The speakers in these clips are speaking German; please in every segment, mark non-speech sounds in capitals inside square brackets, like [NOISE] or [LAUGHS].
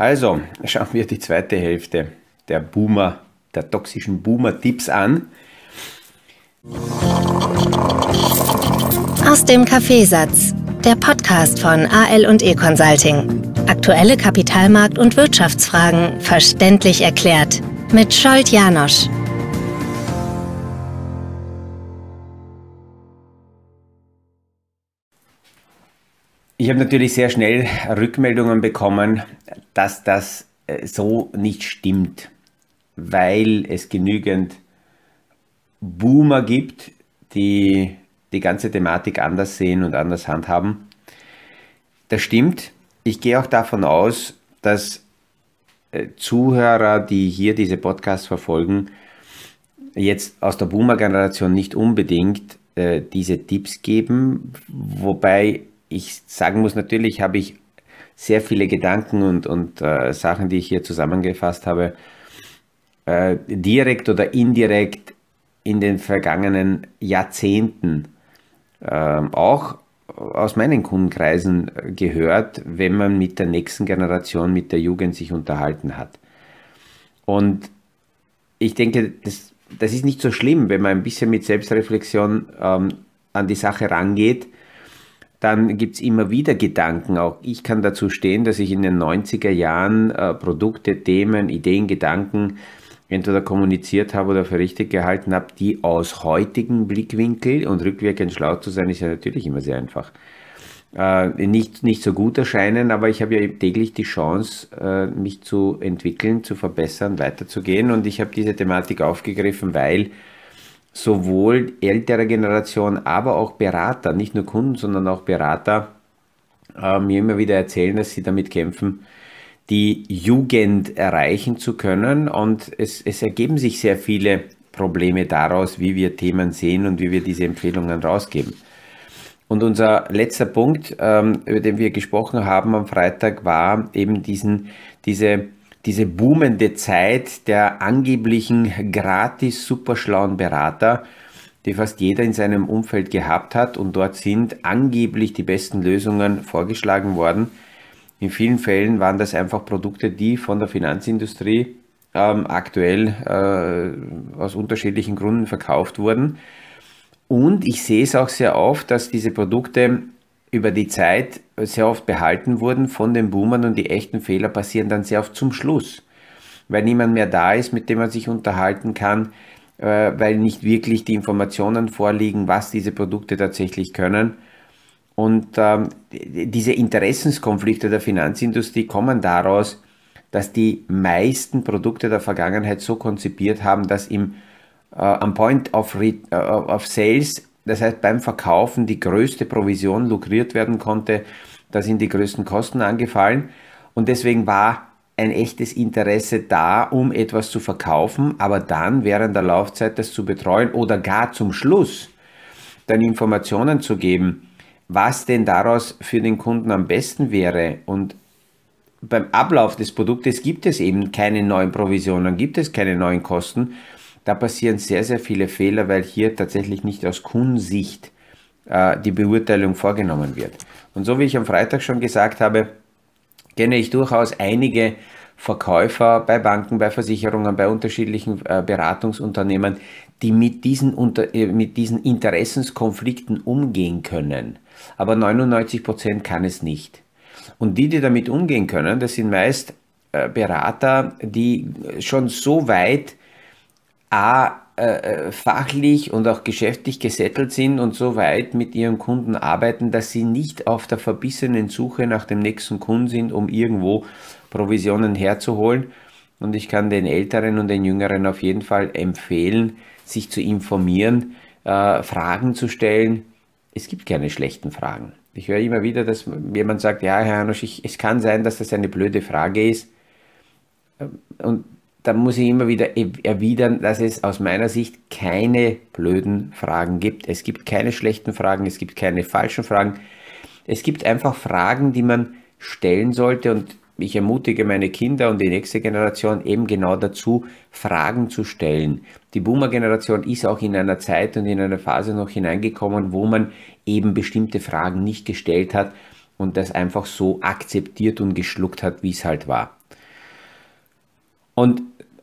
Also, schauen wir die zweite Hälfte der Boomer, der toxischen Boomer-Tipps an. Aus dem Kaffeesatz, der Podcast von AL und E Consulting. Aktuelle Kapitalmarkt- und Wirtschaftsfragen verständlich erklärt mit Scholt Janosch. Ich habe natürlich sehr schnell Rückmeldungen bekommen, dass das äh, so nicht stimmt, weil es genügend Boomer gibt, die die ganze Thematik anders sehen und anders handhaben. Das stimmt. Ich gehe auch davon aus, dass äh, Zuhörer, die hier diese Podcasts verfolgen, jetzt aus der Boomer-Generation nicht unbedingt äh, diese Tipps geben, wobei ich sagen muss, natürlich habe ich sehr viele Gedanken und, und äh, Sachen, die ich hier zusammengefasst habe, äh, direkt oder indirekt in den vergangenen Jahrzehnten äh, auch aus meinen Kundenkreisen gehört, wenn man mit der nächsten Generation, mit der Jugend sich unterhalten hat. Und ich denke, das, das ist nicht so schlimm, wenn man ein bisschen mit Selbstreflexion ähm, an die Sache rangeht dann gibt es immer wieder Gedanken. Auch ich kann dazu stehen, dass ich in den 90er Jahren äh, Produkte, Themen, Ideen, Gedanken entweder kommuniziert habe oder für richtig gehalten habe, die aus heutigen Blickwinkel und rückwirkend schlau zu sein, ist ja natürlich immer sehr einfach. Äh, nicht, nicht so gut erscheinen, aber ich habe ja täglich die Chance, äh, mich zu entwickeln, zu verbessern, weiterzugehen. Und ich habe diese Thematik aufgegriffen, weil sowohl ältere Generation, aber auch Berater, nicht nur Kunden, sondern auch Berater, äh, mir immer wieder erzählen, dass sie damit kämpfen, die Jugend erreichen zu können. Und es, es ergeben sich sehr viele Probleme daraus, wie wir Themen sehen und wie wir diese Empfehlungen rausgeben. Und unser letzter Punkt, ähm, über den wir gesprochen haben am Freitag, war eben diesen, diese diese boomende Zeit der angeblichen gratis superschlauen Berater, die fast jeder in seinem Umfeld gehabt hat und dort sind angeblich die besten Lösungen vorgeschlagen worden. In vielen Fällen waren das einfach Produkte, die von der Finanzindustrie ähm, aktuell äh, aus unterschiedlichen Gründen verkauft wurden. Und ich sehe es auch sehr oft, dass diese Produkte über die Zeit sehr oft behalten wurden von den Boomern und die echten Fehler passieren dann sehr oft zum Schluss, weil niemand mehr da ist, mit dem man sich unterhalten kann, äh, weil nicht wirklich die Informationen vorliegen, was diese Produkte tatsächlich können. Und ähm, diese Interessenskonflikte der Finanzindustrie kommen daraus, dass die meisten Produkte der Vergangenheit so konzipiert haben, dass im äh, am Point of, Re äh, of Sales das heißt, beim Verkaufen die größte Provision lukriert werden konnte, da sind die größten Kosten angefallen. Und deswegen war ein echtes Interesse da, um etwas zu verkaufen, aber dann während der Laufzeit das zu betreuen oder gar zum Schluss dann Informationen zu geben, was denn daraus für den Kunden am besten wäre. Und beim Ablauf des Produktes gibt es eben keine neuen Provisionen, gibt es keine neuen Kosten, da passieren sehr, sehr viele Fehler, weil hier tatsächlich nicht aus Kundensicht äh, die Beurteilung vorgenommen wird. Und so wie ich am Freitag schon gesagt habe, kenne ich durchaus einige Verkäufer bei Banken, bei Versicherungen, bei unterschiedlichen äh, Beratungsunternehmen, die mit diesen, unter, äh, mit diesen Interessenskonflikten umgehen können. Aber 99 Prozent kann es nicht. Und die, die damit umgehen können, das sind meist äh, Berater, die schon so weit A, äh, äh, fachlich und auch geschäftlich gesettelt sind und so weit mit ihren Kunden arbeiten, dass sie nicht auf der verbissenen Suche nach dem nächsten Kunden sind, um irgendwo Provisionen herzuholen. Und ich kann den Älteren und den Jüngeren auf jeden Fall empfehlen, sich zu informieren, äh, Fragen zu stellen. Es gibt keine schlechten Fragen. Ich höre immer wieder, dass jemand sagt, ja, Herr Hanusch, ich, es kann sein, dass das eine blöde Frage ist. Und da muss ich immer wieder erwidern, dass es aus meiner Sicht keine blöden Fragen gibt. Es gibt keine schlechten Fragen, es gibt keine falschen Fragen. Es gibt einfach Fragen, die man stellen sollte und ich ermutige meine Kinder und die nächste Generation eben genau dazu, Fragen zu stellen. Die Boomer-Generation ist auch in einer Zeit und in einer Phase noch hineingekommen, wo man eben bestimmte Fragen nicht gestellt hat und das einfach so akzeptiert und geschluckt hat, wie es halt war. Und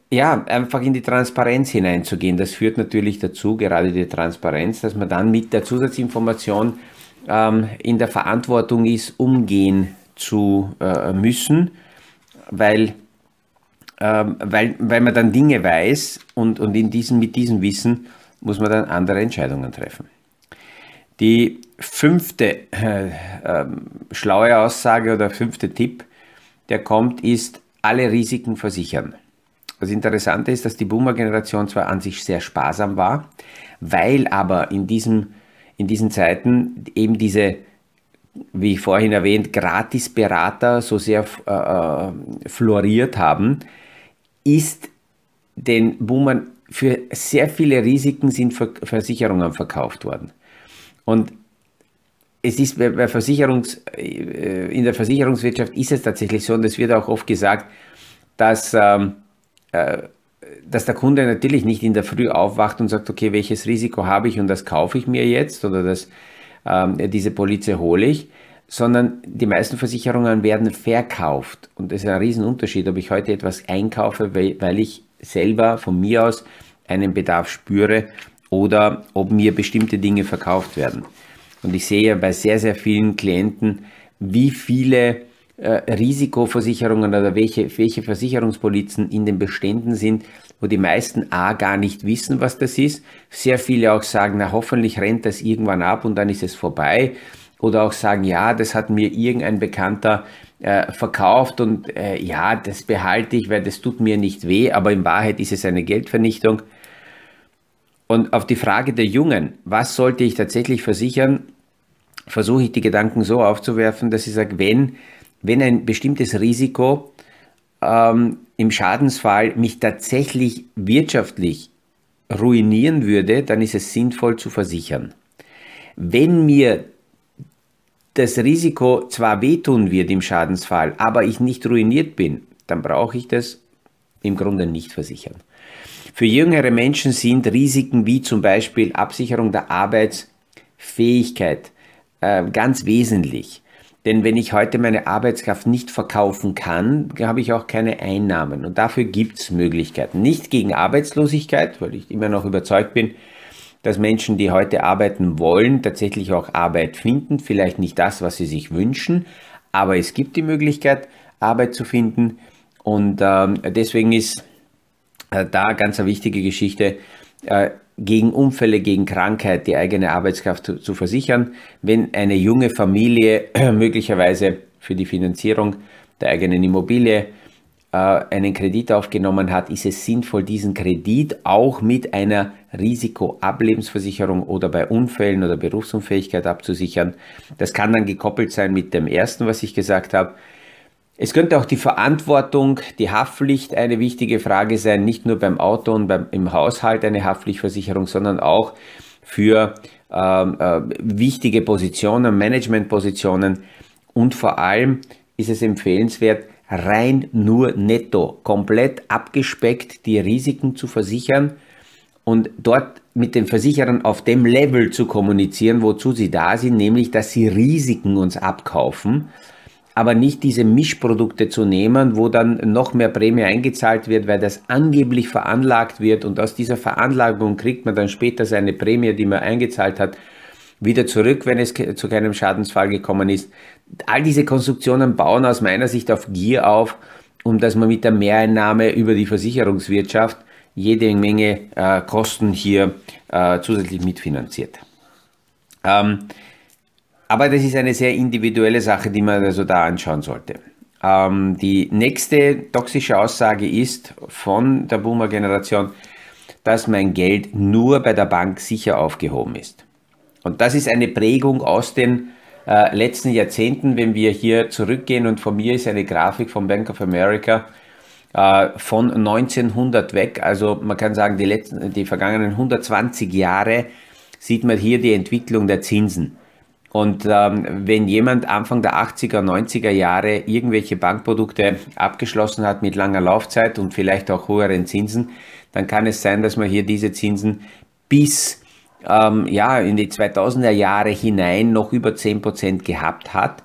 ja, einfach in die Transparenz hineinzugehen, das führt natürlich dazu, gerade die Transparenz, dass man dann mit der Zusatzinformation ähm, in der Verantwortung ist, umgehen zu äh, müssen, weil, ähm, weil, weil man dann Dinge weiß und, und in diesem, mit diesem Wissen muss man dann andere Entscheidungen treffen. Die fünfte äh, äh, schlaue Aussage oder fünfte Tipp, der kommt, ist alle Risiken versichern. Das Interessante ist, dass die Boomer-Generation zwar an sich sehr sparsam war, weil aber in, diesem, in diesen Zeiten eben diese, wie vorhin erwähnt, Gratisberater so sehr äh, äh, floriert haben, ist den Boomern für sehr viele Risiken sind Versicherungen verkauft worden. Und es ist bei Versicherungs, äh, in der Versicherungswirtschaft ist es tatsächlich so, und es wird auch oft gesagt, dass ähm, äh, dass der Kunde natürlich nicht in der Früh aufwacht und sagt, okay, welches Risiko habe ich und das kaufe ich mir jetzt oder das, ähm, diese Polize hole ich, sondern die meisten Versicherungen werden verkauft. Und das ist ein Riesenunterschied, ob ich heute etwas einkaufe, weil, ich selber von mir aus einen Bedarf spüre oder ob mir bestimmte Dinge verkauft werden. Und ich sehe bei sehr, sehr vielen Klienten, wie viele äh, Risikoversicherungen oder welche, welche Versicherungspolizen in den Beständen sind, wo die meisten A gar nicht wissen, was das ist. Sehr viele auch sagen, na hoffentlich rennt das irgendwann ab und dann ist es vorbei. Oder auch sagen, ja, das hat mir irgendein Bekannter äh, verkauft und äh, ja, das behalte ich, weil das tut mir nicht weh, aber in Wahrheit ist es eine Geldvernichtung. Und auf die Frage der Jungen, was sollte ich tatsächlich versichern, versuche ich die Gedanken so aufzuwerfen, dass ich sage, wenn wenn ein bestimmtes Risiko ähm, im Schadensfall mich tatsächlich wirtschaftlich ruinieren würde, dann ist es sinnvoll zu versichern. Wenn mir das Risiko zwar wehtun wird im Schadensfall, aber ich nicht ruiniert bin, dann brauche ich das im Grunde nicht versichern. Für jüngere Menschen sind Risiken wie zum Beispiel Absicherung der Arbeitsfähigkeit äh, ganz wesentlich. Denn wenn ich heute meine Arbeitskraft nicht verkaufen kann, habe ich auch keine Einnahmen. Und dafür gibt es Möglichkeiten. Nicht gegen Arbeitslosigkeit, weil ich immer noch überzeugt bin, dass Menschen, die heute arbeiten wollen, tatsächlich auch Arbeit finden. Vielleicht nicht das, was sie sich wünschen, aber es gibt die Möglichkeit, Arbeit zu finden. Und äh, deswegen ist äh, da ganz eine wichtige Geschichte. Äh, gegen Unfälle, gegen Krankheit die eigene Arbeitskraft zu, zu versichern. Wenn eine junge Familie [CLEARS THROAT] möglicherweise für die Finanzierung der eigenen Immobilie äh, einen Kredit aufgenommen hat, ist es sinnvoll, diesen Kredit auch mit einer Risikoablebensversicherung oder bei Unfällen oder Berufsunfähigkeit abzusichern. Das kann dann gekoppelt sein mit dem ersten, was ich gesagt habe. Es könnte auch die Verantwortung, die Haftpflicht eine wichtige Frage sein, nicht nur beim Auto und beim, im Haushalt eine Haftpflichtversicherung, sondern auch für ähm, äh, wichtige Positionen, Managementpositionen. Und vor allem ist es empfehlenswert, rein nur netto, komplett abgespeckt die Risiken zu versichern und dort mit den Versicherern auf dem Level zu kommunizieren, wozu sie da sind, nämlich dass sie Risiken uns abkaufen aber nicht diese Mischprodukte zu nehmen, wo dann noch mehr Prämie eingezahlt wird, weil das angeblich veranlagt wird und aus dieser Veranlagung kriegt man dann später seine Prämie, die man eingezahlt hat, wieder zurück, wenn es zu keinem Schadensfall gekommen ist. All diese Konstruktionen bauen aus meiner Sicht auf Gier auf, um dass man mit der Mehreinnahme über die Versicherungswirtschaft jede Menge äh, Kosten hier äh, zusätzlich mitfinanziert. Ähm, aber das ist eine sehr individuelle Sache, die man also da anschauen sollte. Ähm, die nächste toxische Aussage ist von der Boomer-Generation, dass mein Geld nur bei der Bank sicher aufgehoben ist. Und das ist eine Prägung aus den äh, letzten Jahrzehnten, wenn wir hier zurückgehen. Und von mir ist eine Grafik von Bank of America äh, von 1900 weg. Also man kann sagen, die, letzten, die vergangenen 120 Jahre sieht man hier die Entwicklung der Zinsen. Und ähm, wenn jemand Anfang der 80er, 90er Jahre irgendwelche Bankprodukte abgeschlossen hat mit langer Laufzeit und vielleicht auch höheren Zinsen, dann kann es sein, dass man hier diese Zinsen bis ähm, ja, in die 2000er Jahre hinein noch über 10% gehabt hat.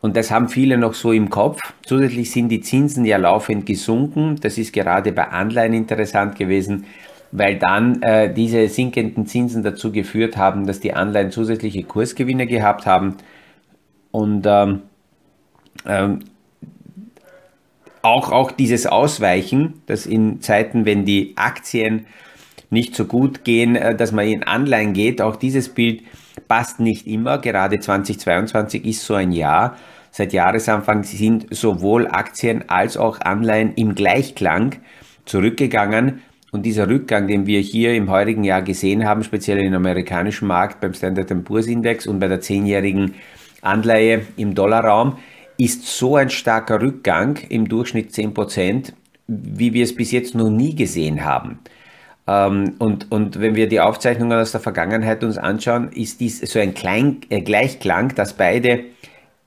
Und das haben viele noch so im Kopf. Zusätzlich sind die Zinsen ja laufend gesunken. Das ist gerade bei Anleihen interessant gewesen, weil dann äh, diese sinkenden Zinsen dazu geführt haben, dass die Anleihen zusätzliche Kursgewinne gehabt haben. Und ähm, ähm, auch, auch dieses Ausweichen, dass in Zeiten, wenn die Aktien nicht so gut gehen, äh, dass man in Anleihen geht, auch dieses Bild passt nicht immer. Gerade 2022 ist so ein Jahr. Seit Jahresanfang sind sowohl Aktien als auch Anleihen im Gleichklang zurückgegangen. Und dieser Rückgang, den wir hier im heurigen Jahr gesehen haben, speziell im amerikanischen Markt beim Standard Poor's Index und bei der zehnjährigen Anleihe im Dollarraum, ist so ein starker Rückgang im Durchschnitt 10%, wie wir es bis jetzt noch nie gesehen haben. Ähm, und, und wenn wir die Aufzeichnungen aus der Vergangenheit uns anschauen, ist dies so ein Klein, äh, Gleichklang, dass beide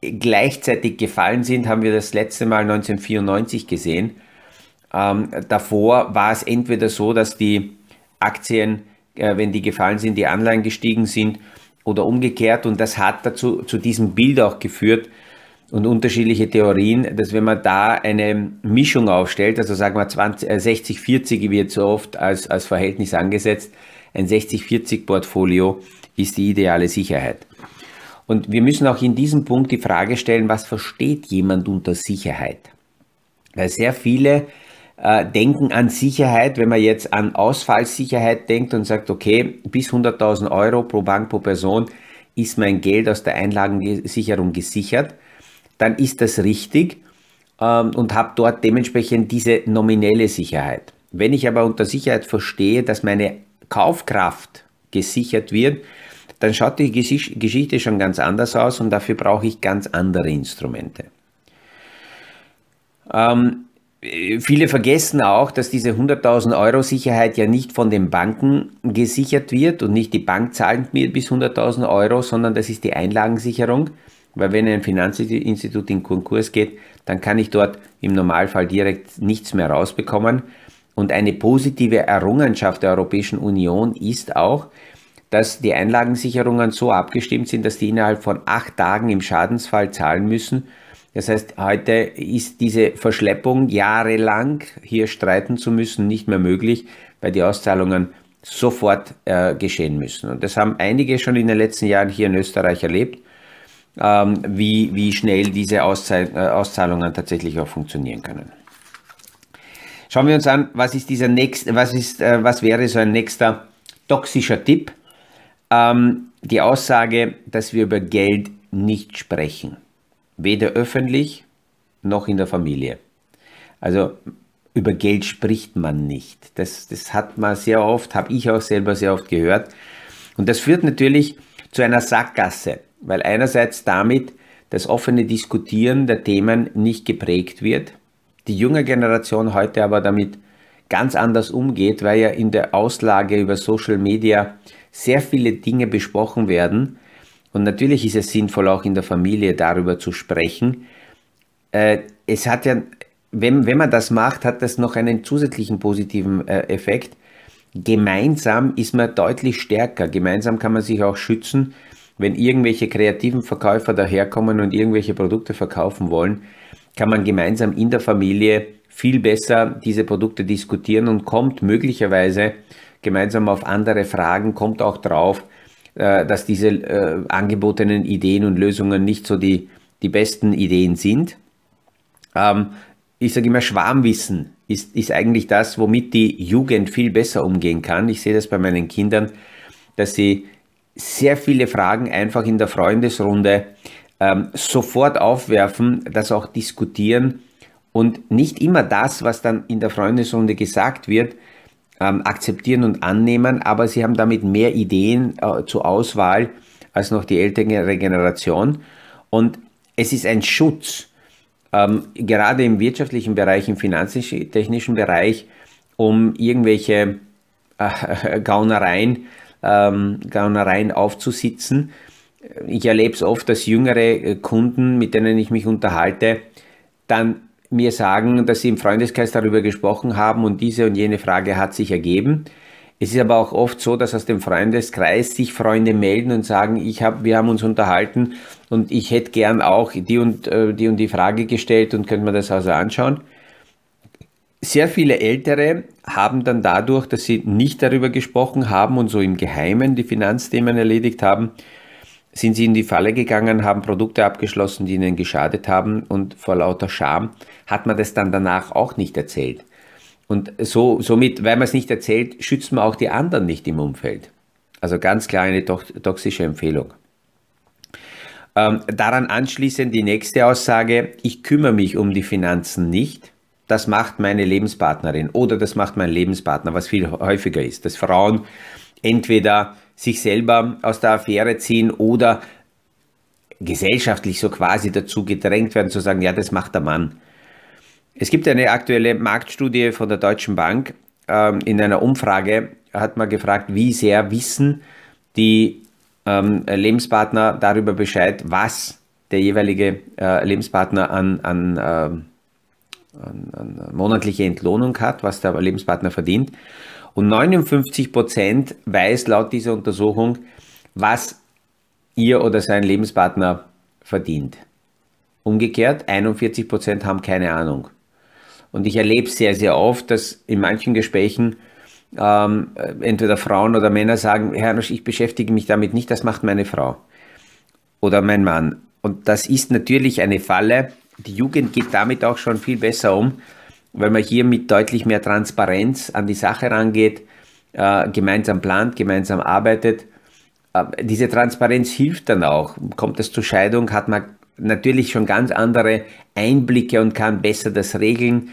gleichzeitig gefallen sind, haben wir das letzte Mal 1994 gesehen. Ähm, davor war es entweder so, dass die Aktien, äh, wenn die gefallen sind, die Anleihen gestiegen sind oder umgekehrt. Und das hat dazu zu diesem Bild auch geführt, und unterschiedliche Theorien, dass wenn man da eine Mischung aufstellt, also sagen wir 20, äh, 60-40 wird so oft als, als Verhältnis angesetzt, ein 60-40-Portfolio ist die ideale Sicherheit. Und wir müssen auch in diesem Punkt die Frage stellen, was versteht jemand unter Sicherheit? Weil sehr viele äh, denken an Sicherheit, wenn man jetzt an Ausfallsicherheit denkt und sagt, okay, bis 100.000 Euro pro Bank pro Person ist mein Geld aus der Einlagensicherung gesichert dann ist das richtig ähm, und habe dort dementsprechend diese nominelle Sicherheit. Wenn ich aber unter Sicherheit verstehe, dass meine Kaufkraft gesichert wird, dann schaut die Geschichte schon ganz anders aus und dafür brauche ich ganz andere Instrumente. Ähm, viele vergessen auch, dass diese 100.000 Euro Sicherheit ja nicht von den Banken gesichert wird und nicht die Bank zahlt mir bis 100.000 Euro, sondern das ist die Einlagensicherung. Weil wenn ein Finanzinstitut in Konkurs geht, dann kann ich dort im Normalfall direkt nichts mehr rausbekommen. Und eine positive Errungenschaft der Europäischen Union ist auch, dass die Einlagensicherungen so abgestimmt sind, dass die innerhalb von acht Tagen im Schadensfall zahlen müssen. Das heißt, heute ist diese Verschleppung jahrelang hier streiten zu müssen nicht mehr möglich, weil die Auszahlungen sofort äh, geschehen müssen. Und das haben einige schon in den letzten Jahren hier in Österreich erlebt ähm, wie, wie schnell diese Auszahl äh, Auszahlungen tatsächlich auch funktionieren können. Schauen wir uns an, was ist dieser nächste, was ist, äh, was wäre so ein nächster toxischer Tipp? Ähm, die Aussage, dass wir über Geld nicht sprechen. Weder öffentlich noch in der Familie. Also über Geld spricht man nicht. Das, das hat man sehr oft, habe ich auch selber sehr oft gehört. Und das führt natürlich zu einer Sackgasse weil einerseits damit das offene Diskutieren der Themen nicht geprägt wird, die junge Generation heute aber damit ganz anders umgeht, weil ja in der Auslage über Social Media sehr viele Dinge besprochen werden. Und natürlich ist es sinnvoll, auch in der Familie darüber zu sprechen. Äh, es hat ja, wenn, wenn man das macht, hat das noch einen zusätzlichen positiven äh, Effekt. Gemeinsam ist man deutlich stärker. Gemeinsam kann man sich auch schützen wenn irgendwelche kreativen Verkäufer daherkommen und irgendwelche Produkte verkaufen wollen, kann man gemeinsam in der Familie viel besser diese Produkte diskutieren und kommt möglicherweise gemeinsam auf andere Fragen, kommt auch drauf, dass diese äh, angebotenen Ideen und Lösungen nicht so die, die besten Ideen sind. Ähm, ich sage immer, Schwarmwissen ist, ist eigentlich das, womit die Jugend viel besser umgehen kann. Ich sehe das bei meinen Kindern, dass sie sehr viele Fragen einfach in der Freundesrunde ähm, sofort aufwerfen, das auch diskutieren und nicht immer das, was dann in der Freundesrunde gesagt wird, ähm, akzeptieren und annehmen, aber sie haben damit mehr Ideen äh, zur Auswahl als noch die ältere Generation. Und es ist ein Schutz, ähm, gerade im wirtschaftlichen Bereich, im finanztechnischen Bereich, um irgendwelche äh, [LAUGHS] Gaunereien ähm, Gaunereien aufzusitzen. Ich erlebe es oft, dass jüngere äh, Kunden, mit denen ich mich unterhalte, dann mir sagen, dass sie im Freundeskreis darüber gesprochen haben und diese und jene Frage hat sich ergeben. Es ist aber auch oft so, dass aus dem Freundeskreis sich Freunde melden und sagen, ich hab, wir haben uns unterhalten und ich hätte gern auch die und, äh, die und die Frage gestellt und könnte man das also anschauen. Sehr viele Ältere haben dann dadurch, dass sie nicht darüber gesprochen haben und so im Geheimen die Finanzthemen erledigt haben, sind sie in die Falle gegangen, haben Produkte abgeschlossen, die ihnen geschadet haben und vor lauter Scham hat man das dann danach auch nicht erzählt. Und so, somit, weil man es nicht erzählt, schützt man auch die anderen nicht im Umfeld. Also ganz klar eine toxische Empfehlung. Ähm, daran anschließend die nächste Aussage, ich kümmere mich um die Finanzen nicht das macht meine Lebenspartnerin oder das macht mein Lebenspartner, was viel häufiger ist, dass Frauen entweder sich selber aus der Affäre ziehen oder gesellschaftlich so quasi dazu gedrängt werden zu sagen, ja, das macht der Mann. Es gibt eine aktuelle Marktstudie von der Deutschen Bank. Ähm, in einer Umfrage hat man gefragt, wie sehr wissen die ähm, Lebenspartner darüber Bescheid, was der jeweilige äh, Lebenspartner an, an ähm, eine monatliche Entlohnung hat, was der Lebenspartner verdient. Und 59 Prozent weiß laut dieser Untersuchung, was ihr oder sein Lebenspartner verdient. Umgekehrt, 41 Prozent haben keine Ahnung. Und ich erlebe sehr, sehr oft, dass in manchen Gesprächen ähm, entweder Frauen oder Männer sagen, Herr, ich beschäftige mich damit nicht, das macht meine Frau oder mein Mann. Und das ist natürlich eine Falle, die Jugend geht damit auch schon viel besser um, weil man hier mit deutlich mehr Transparenz an die Sache rangeht, äh, gemeinsam plant, gemeinsam arbeitet. Äh, diese Transparenz hilft dann auch. Kommt es zur Scheidung, hat man natürlich schon ganz andere Einblicke und kann besser das regeln.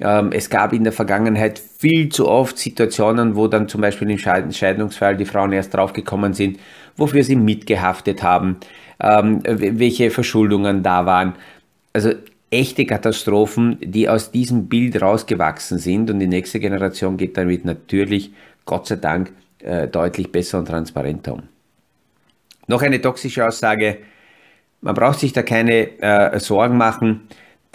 Ähm, es gab in der Vergangenheit viel zu oft Situationen, wo dann zum Beispiel im Scheidungsfall die Frauen erst draufgekommen sind, wofür sie mitgehaftet haben, ähm, welche Verschuldungen da waren also echte Katastrophen, die aus diesem Bild rausgewachsen sind und die nächste Generation geht damit natürlich, Gott sei Dank, äh, deutlich besser und transparenter um. Noch eine toxische Aussage, man braucht sich da keine äh, Sorgen machen,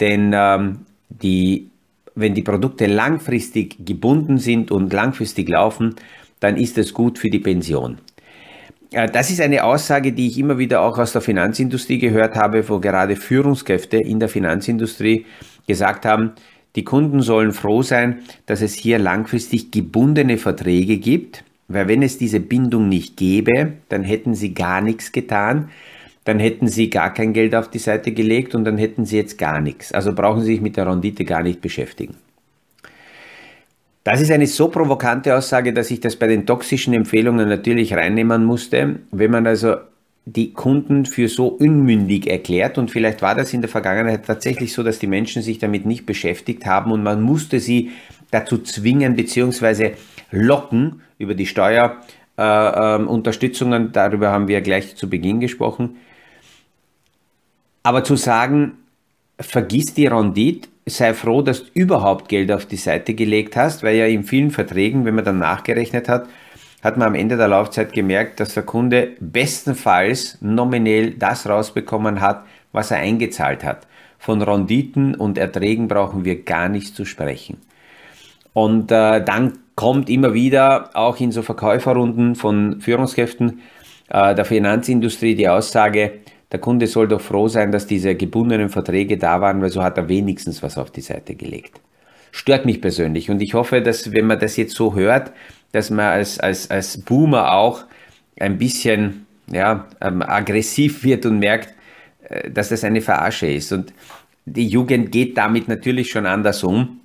denn ähm, die, wenn die Produkte langfristig gebunden sind und langfristig laufen, dann ist es gut für die Pension. Das ist eine Aussage, die ich immer wieder auch aus der Finanzindustrie gehört habe, wo gerade Führungskräfte in der Finanzindustrie gesagt haben, die Kunden sollen froh sein, dass es hier langfristig gebundene Verträge gibt, weil wenn es diese Bindung nicht gäbe, dann hätten sie gar nichts getan, dann hätten sie gar kein Geld auf die Seite gelegt und dann hätten sie jetzt gar nichts. Also brauchen sie sich mit der Rendite gar nicht beschäftigen. Das ist eine so provokante Aussage, dass ich das bei den toxischen Empfehlungen natürlich reinnehmen musste. Wenn man also die Kunden für so unmündig erklärt und vielleicht war das in der Vergangenheit tatsächlich so, dass die Menschen sich damit nicht beschäftigt haben und man musste sie dazu zwingen bzw. locken über die Steuerunterstützungen, äh, äh, darüber haben wir gleich zu Beginn gesprochen. Aber zu sagen, vergiss die Rendite, sei froh, dass du überhaupt Geld auf die Seite gelegt hast, weil ja in vielen Verträgen, wenn man dann nachgerechnet hat, hat man am Ende der Laufzeit gemerkt, dass der Kunde bestenfalls nominell das rausbekommen hat, was er eingezahlt hat. Von Renditen und Erträgen brauchen wir gar nicht zu sprechen. Und äh, dann kommt immer wieder auch in so Verkäuferrunden von Führungskräften äh, der Finanzindustrie die Aussage, der Kunde soll doch froh sein, dass diese gebundenen Verträge da waren, weil so hat er wenigstens was auf die Seite gelegt. Stört mich persönlich und ich hoffe, dass wenn man das jetzt so hört, dass man als, als, als Boomer auch ein bisschen ja, ähm, aggressiv wird und merkt, äh, dass das eine Verarsche ist. Und die Jugend geht damit natürlich schon anders um,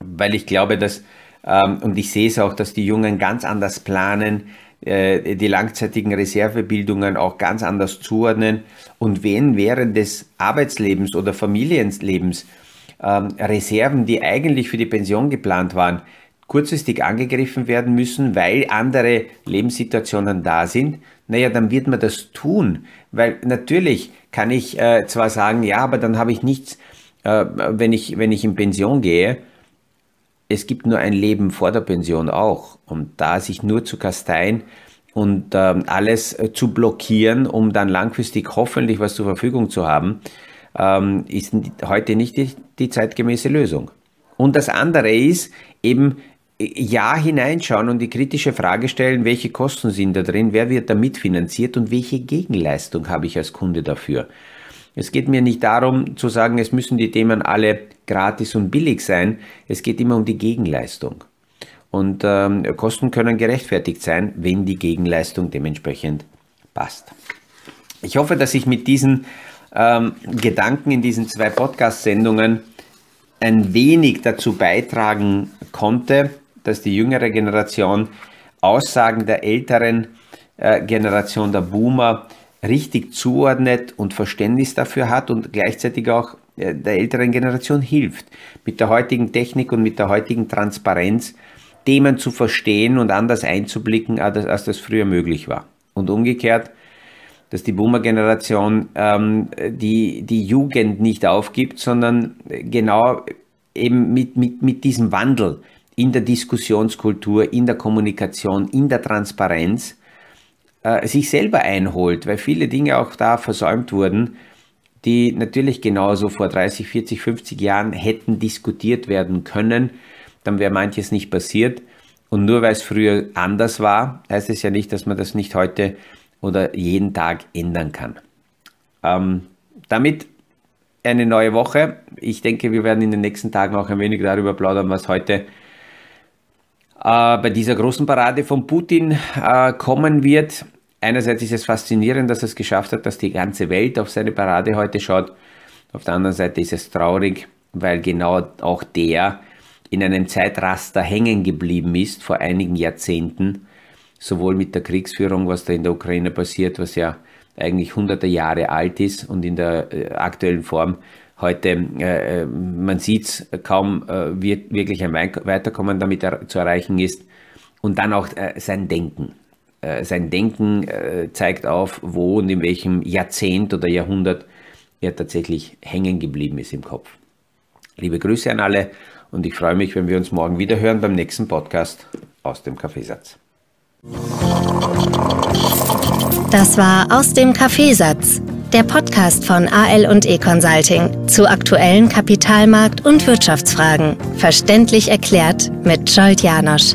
weil ich glaube, dass, ähm, und ich sehe es auch, dass die Jungen ganz anders planen, die langzeitigen Reservebildungen auch ganz anders zuordnen und wenn während des Arbeitslebens oder Familienlebens ähm, Reserven, die eigentlich für die Pension geplant waren, kurzfristig angegriffen werden müssen, weil andere Lebenssituationen da sind, naja, dann wird man das tun. Weil natürlich kann ich äh, zwar sagen, ja, aber dann habe ich nichts, äh, wenn, ich, wenn ich in Pension gehe, es gibt nur ein Leben vor der Pension auch. Und da sich nur zu kasteien und äh, alles äh, zu blockieren, um dann langfristig hoffentlich was zur Verfügung zu haben, ähm, ist heute nicht die, die zeitgemäße Lösung. Und das andere ist eben ja hineinschauen und die kritische Frage stellen, welche Kosten sind da drin, wer wird damit finanziert und welche Gegenleistung habe ich als Kunde dafür. Es geht mir nicht darum zu sagen, es müssen die Themen alle gratis und billig sein. Es geht immer um die Gegenleistung. Und ähm, Kosten können gerechtfertigt sein, wenn die Gegenleistung dementsprechend passt. Ich hoffe, dass ich mit diesen ähm, Gedanken in diesen zwei Podcast-Sendungen ein wenig dazu beitragen konnte, dass die jüngere Generation Aussagen der älteren äh, Generation der Boomer richtig zuordnet und Verständnis dafür hat und gleichzeitig auch äh, der älteren Generation hilft, mit der heutigen Technik und mit der heutigen Transparenz Themen zu verstehen und anders einzublicken, als das früher möglich war. Und umgekehrt, dass die Boomer-Generation ähm, die, die Jugend nicht aufgibt, sondern genau eben mit, mit, mit diesem Wandel in der Diskussionskultur, in der Kommunikation, in der Transparenz äh, sich selber einholt, weil viele Dinge auch da versäumt wurden, die natürlich genauso vor 30, 40, 50 Jahren hätten diskutiert werden können, dann wäre manches nicht passiert. Und nur weil es früher anders war, heißt es ja nicht, dass man das nicht heute oder jeden Tag ändern kann. Ähm, damit eine neue Woche. Ich denke, wir werden in den nächsten Tagen auch ein wenig darüber plaudern, was heute äh, bei dieser großen Parade von Putin äh, kommen wird. Einerseits ist es faszinierend, dass er es geschafft hat, dass die ganze Welt auf seine Parade heute schaut. Auf der anderen Seite ist es traurig, weil genau auch der in einem Zeitraster hängen geblieben ist vor einigen Jahrzehnten, sowohl mit der Kriegsführung, was da in der Ukraine passiert, was ja eigentlich hunderte Jahre alt ist und in der äh, aktuellen Form heute, äh, äh man sieht es kaum, äh, wird wirklich ein Weiterkommen damit er, zu erreichen ist. Und dann auch äh, sein Denken. Äh, sein Denken äh, zeigt auf, wo und in welchem Jahrzehnt oder Jahrhundert er tatsächlich hängen geblieben ist im Kopf. Liebe Grüße an alle und ich freue mich, wenn wir uns morgen wieder hören beim nächsten Podcast aus dem Kaffeesatz. Das war aus dem Kaffeesatz, der Podcast von AL und E Consulting zu aktuellen Kapitalmarkt- und Wirtschaftsfragen, verständlich erklärt mit Scholt Janosch.